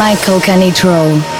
Michael Canitrot.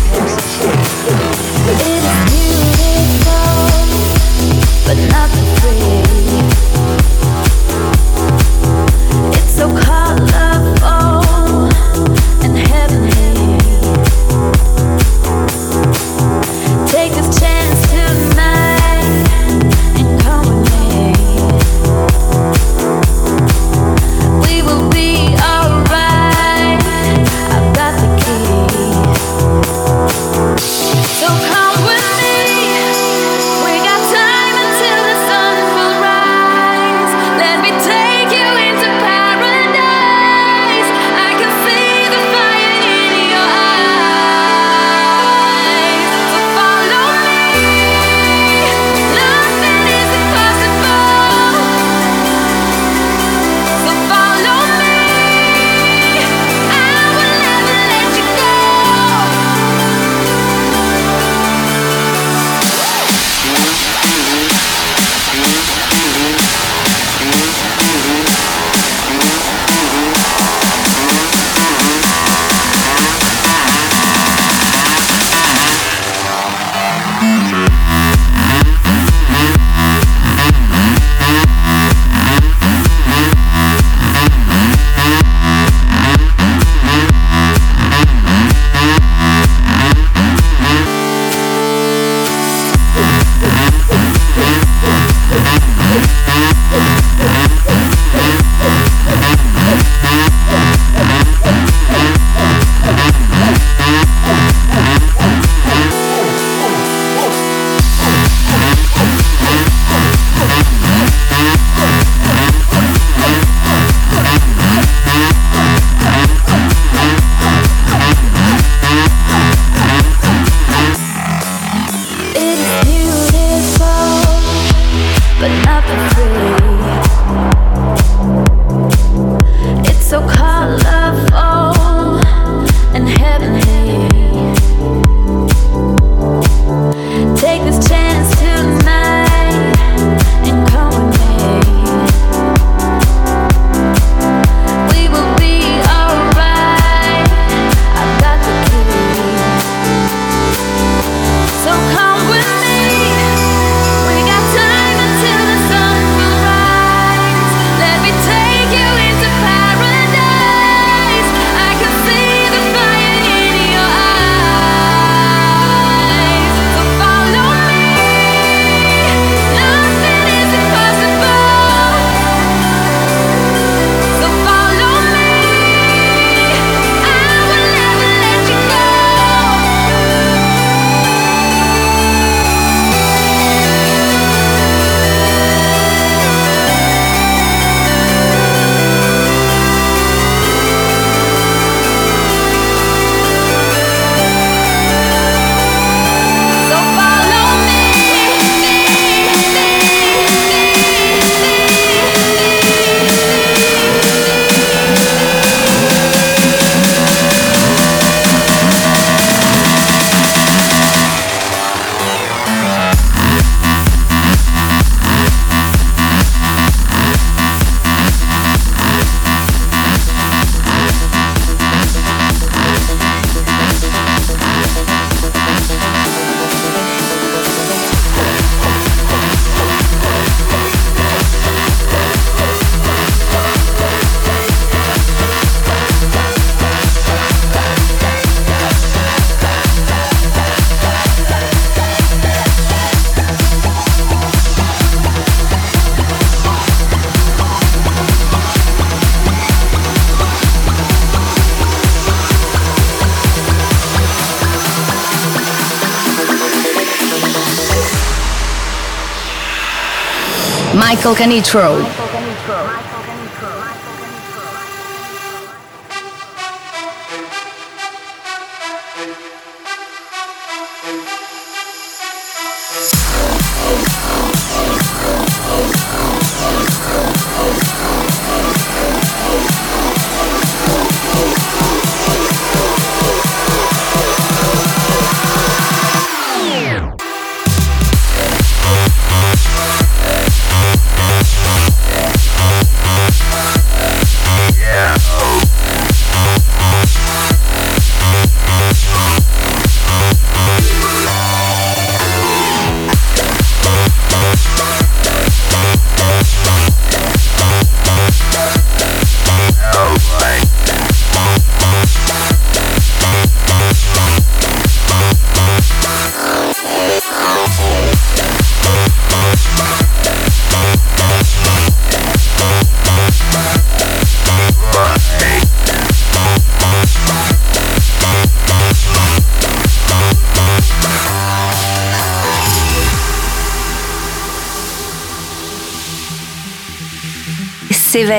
Michael Canitrot.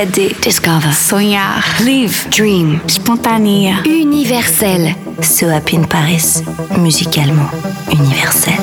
Discover. Sonhar. Live. Dream. Spontané. Universel. So Happy in Paris, musicalement universel.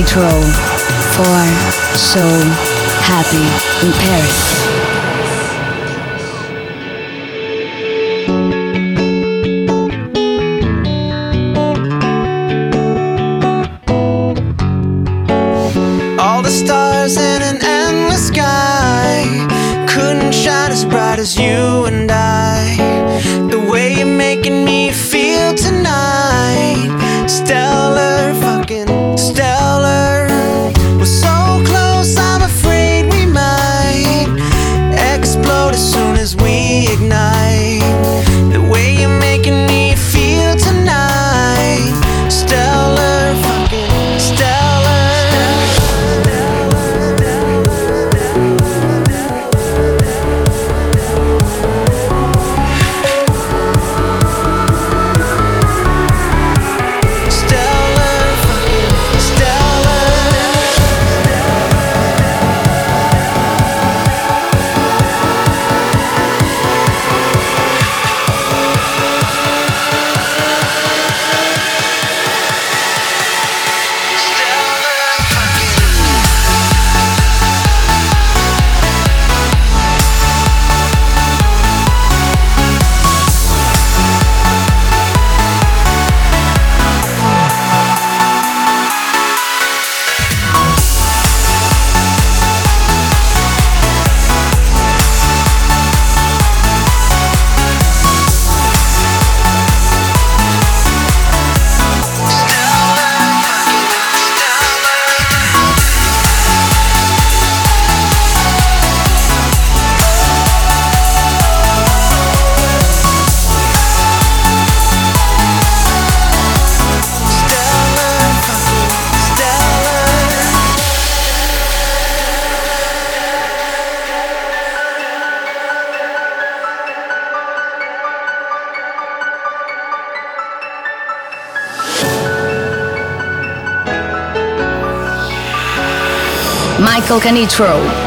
Canitrot for So Happy in Paris. Nitro.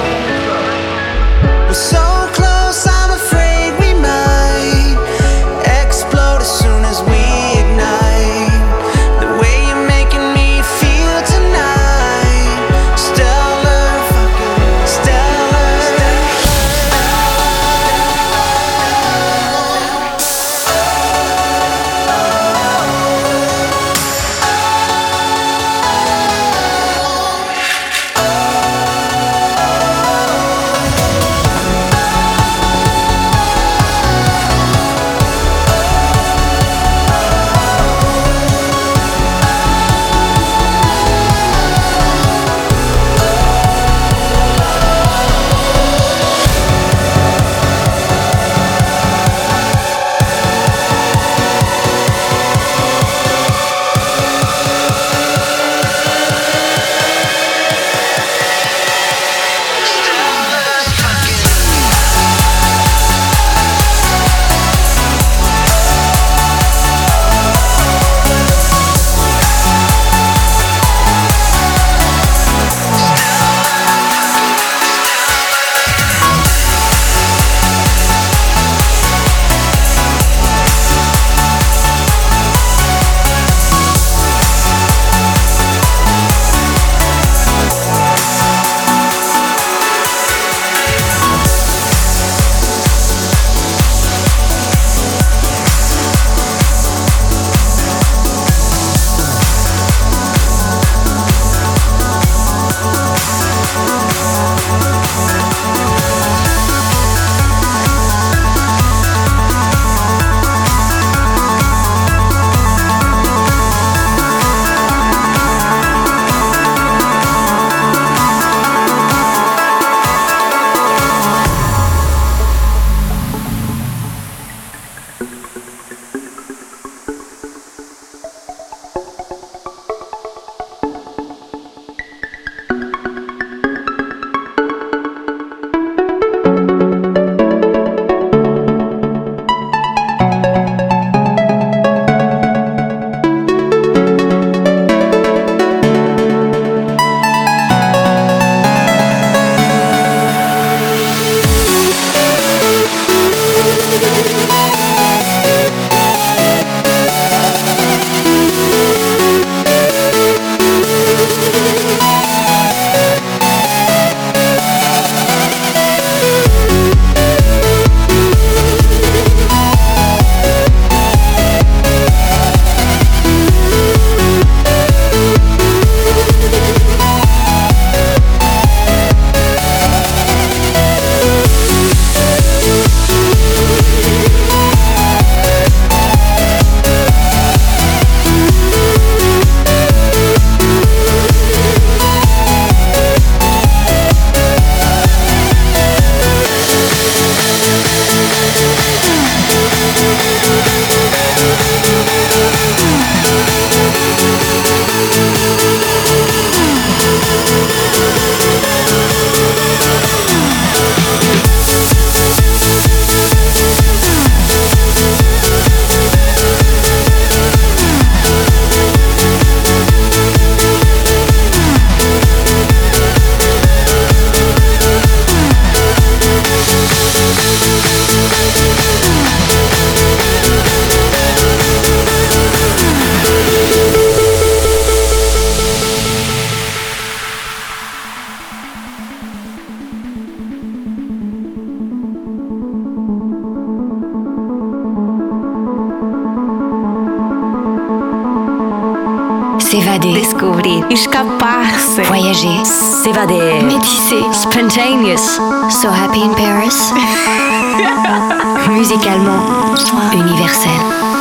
Escapar-se. Voyager. S'évader. Métisser. Spontaneous. So happy in Paris. Musicalement. Universel.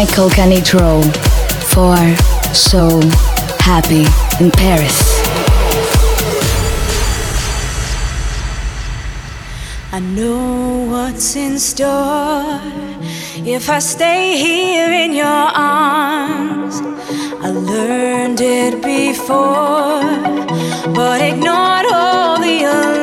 Michael Canitrot for So Happy in Paris. I know what's in store if I stay here in your arms. I learned it before, but ignored all the alarms.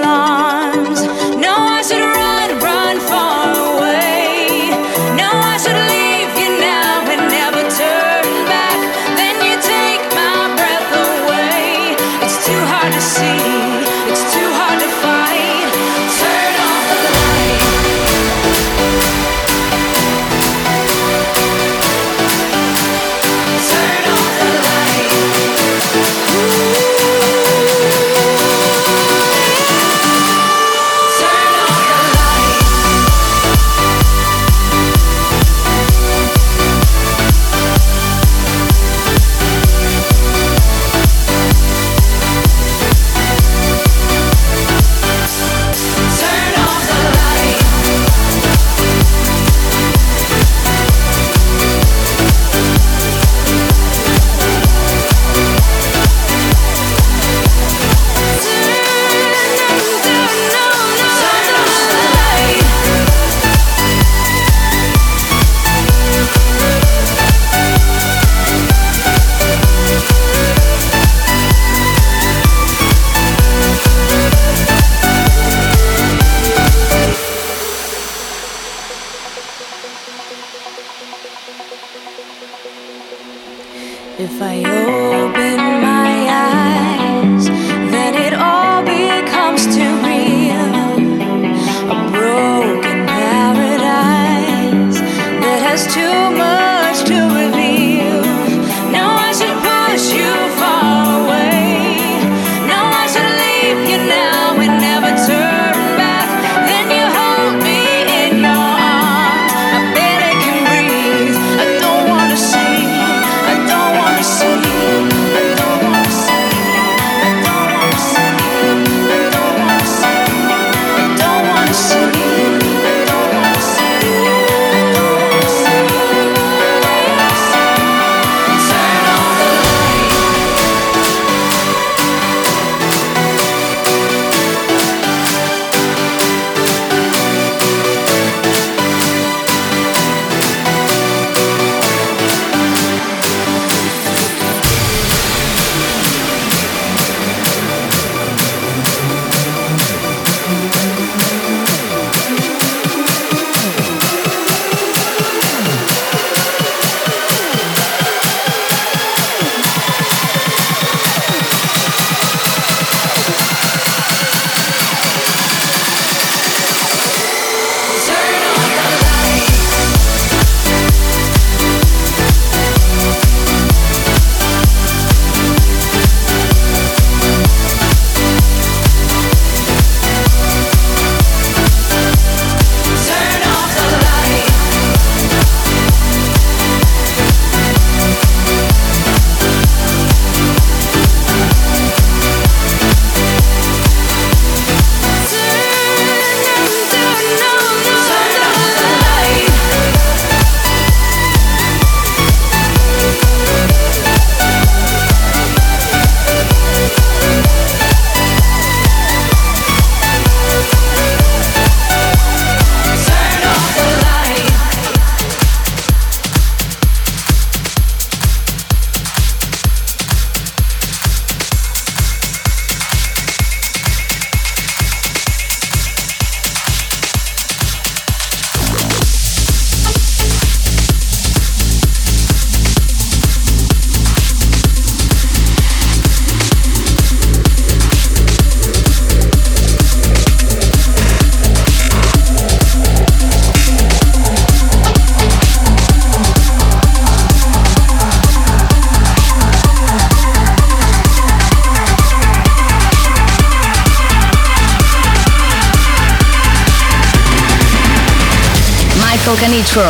Volcanitro.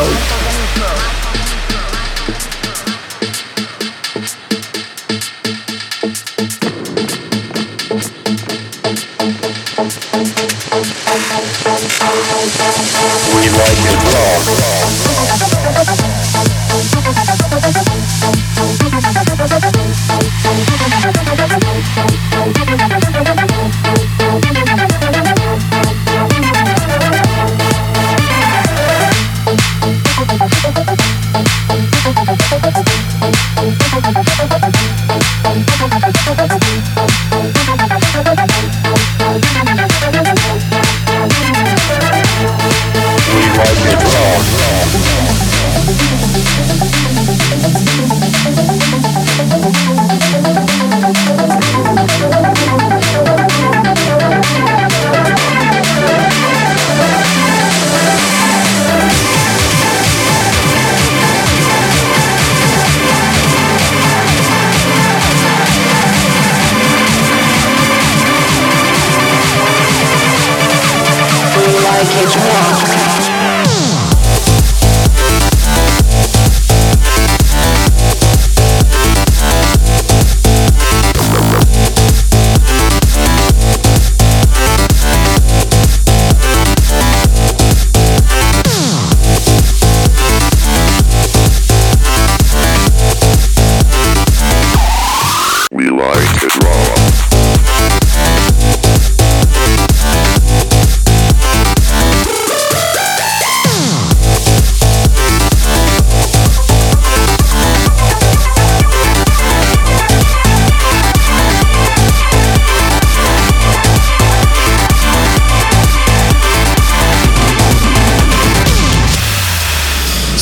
We like it raw.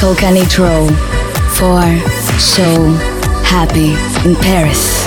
Michael Canitrot for So Happy in Paris.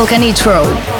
Michael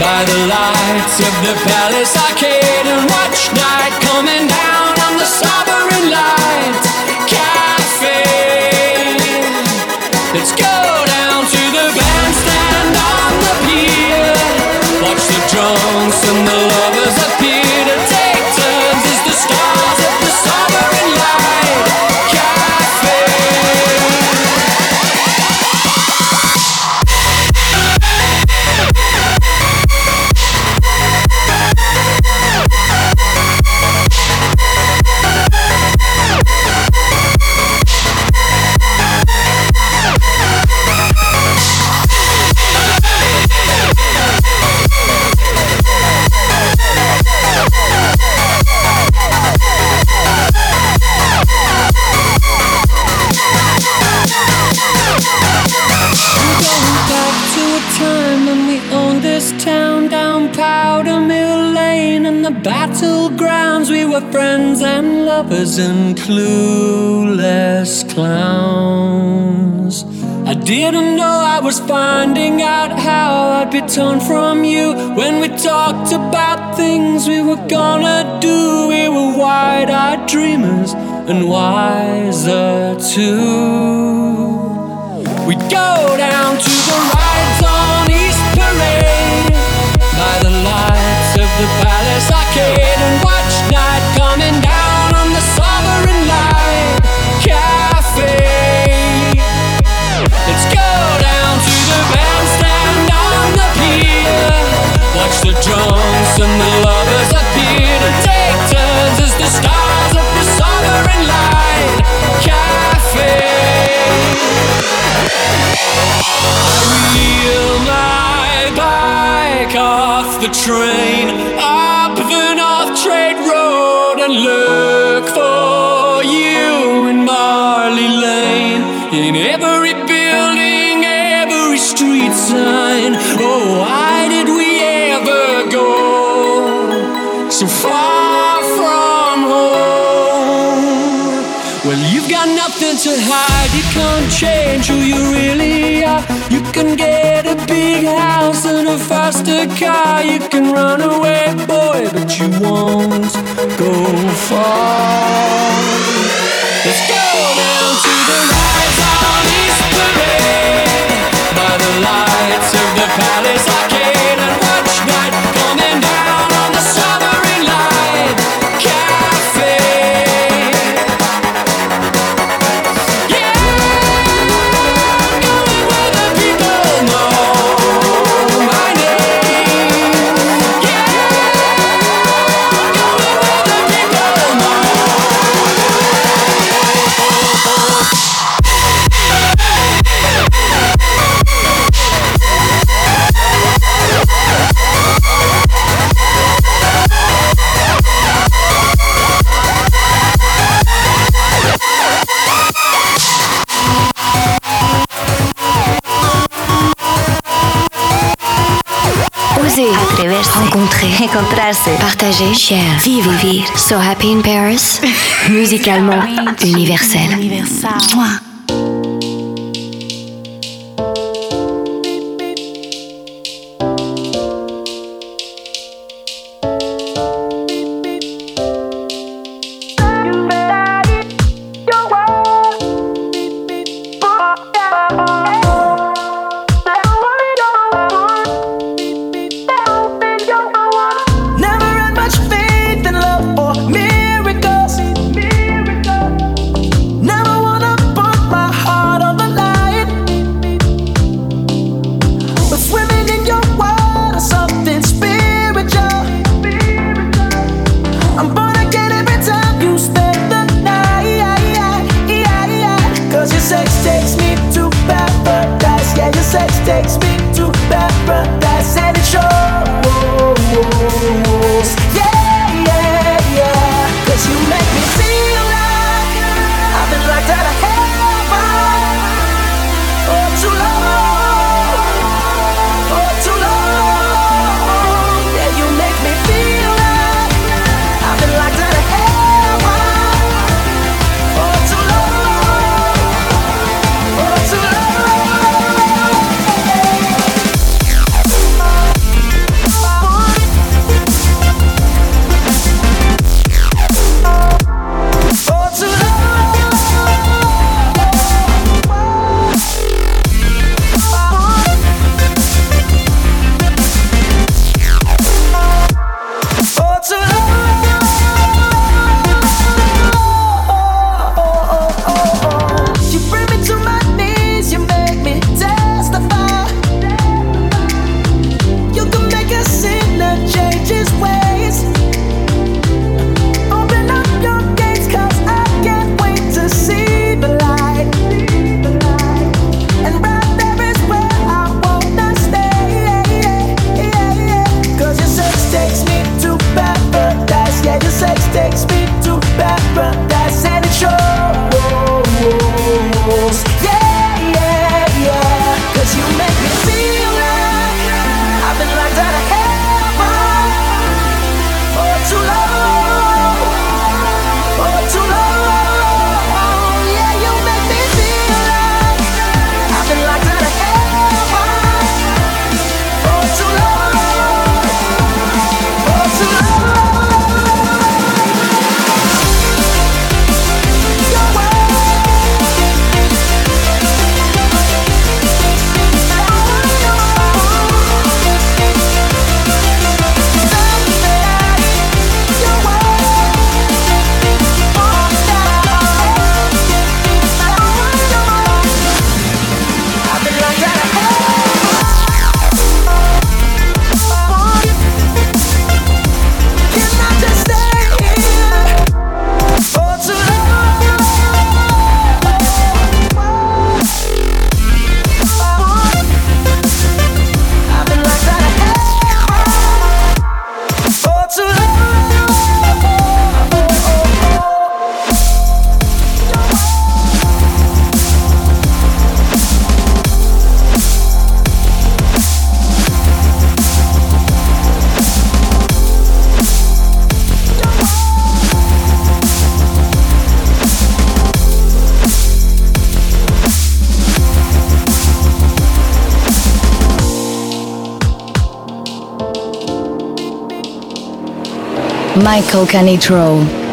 by the lights of the Palace Arcade and watch night coming down on the Sovereign Light friends and lovers and clueless clowns. I didn't know I was finding out how I'd be torn from you when we talked about things we were gonna do. We were wide eyed dreamers and wiser too. We'd go down to the rides on East Parade by the lights of the Palace Arcade and the lovers appear to take turns as the stars of the Sovereign Cafe. Wheel my bike off the train up the North Trade Road and look to hide. You can't change who you really are. You can get a big house and a faster car. You can run away, boy, but you won't go far. Encontrarse. partager, share, vivre, vivre. So happy in Paris, musicalement universel. Mouah. Michael Canitrot.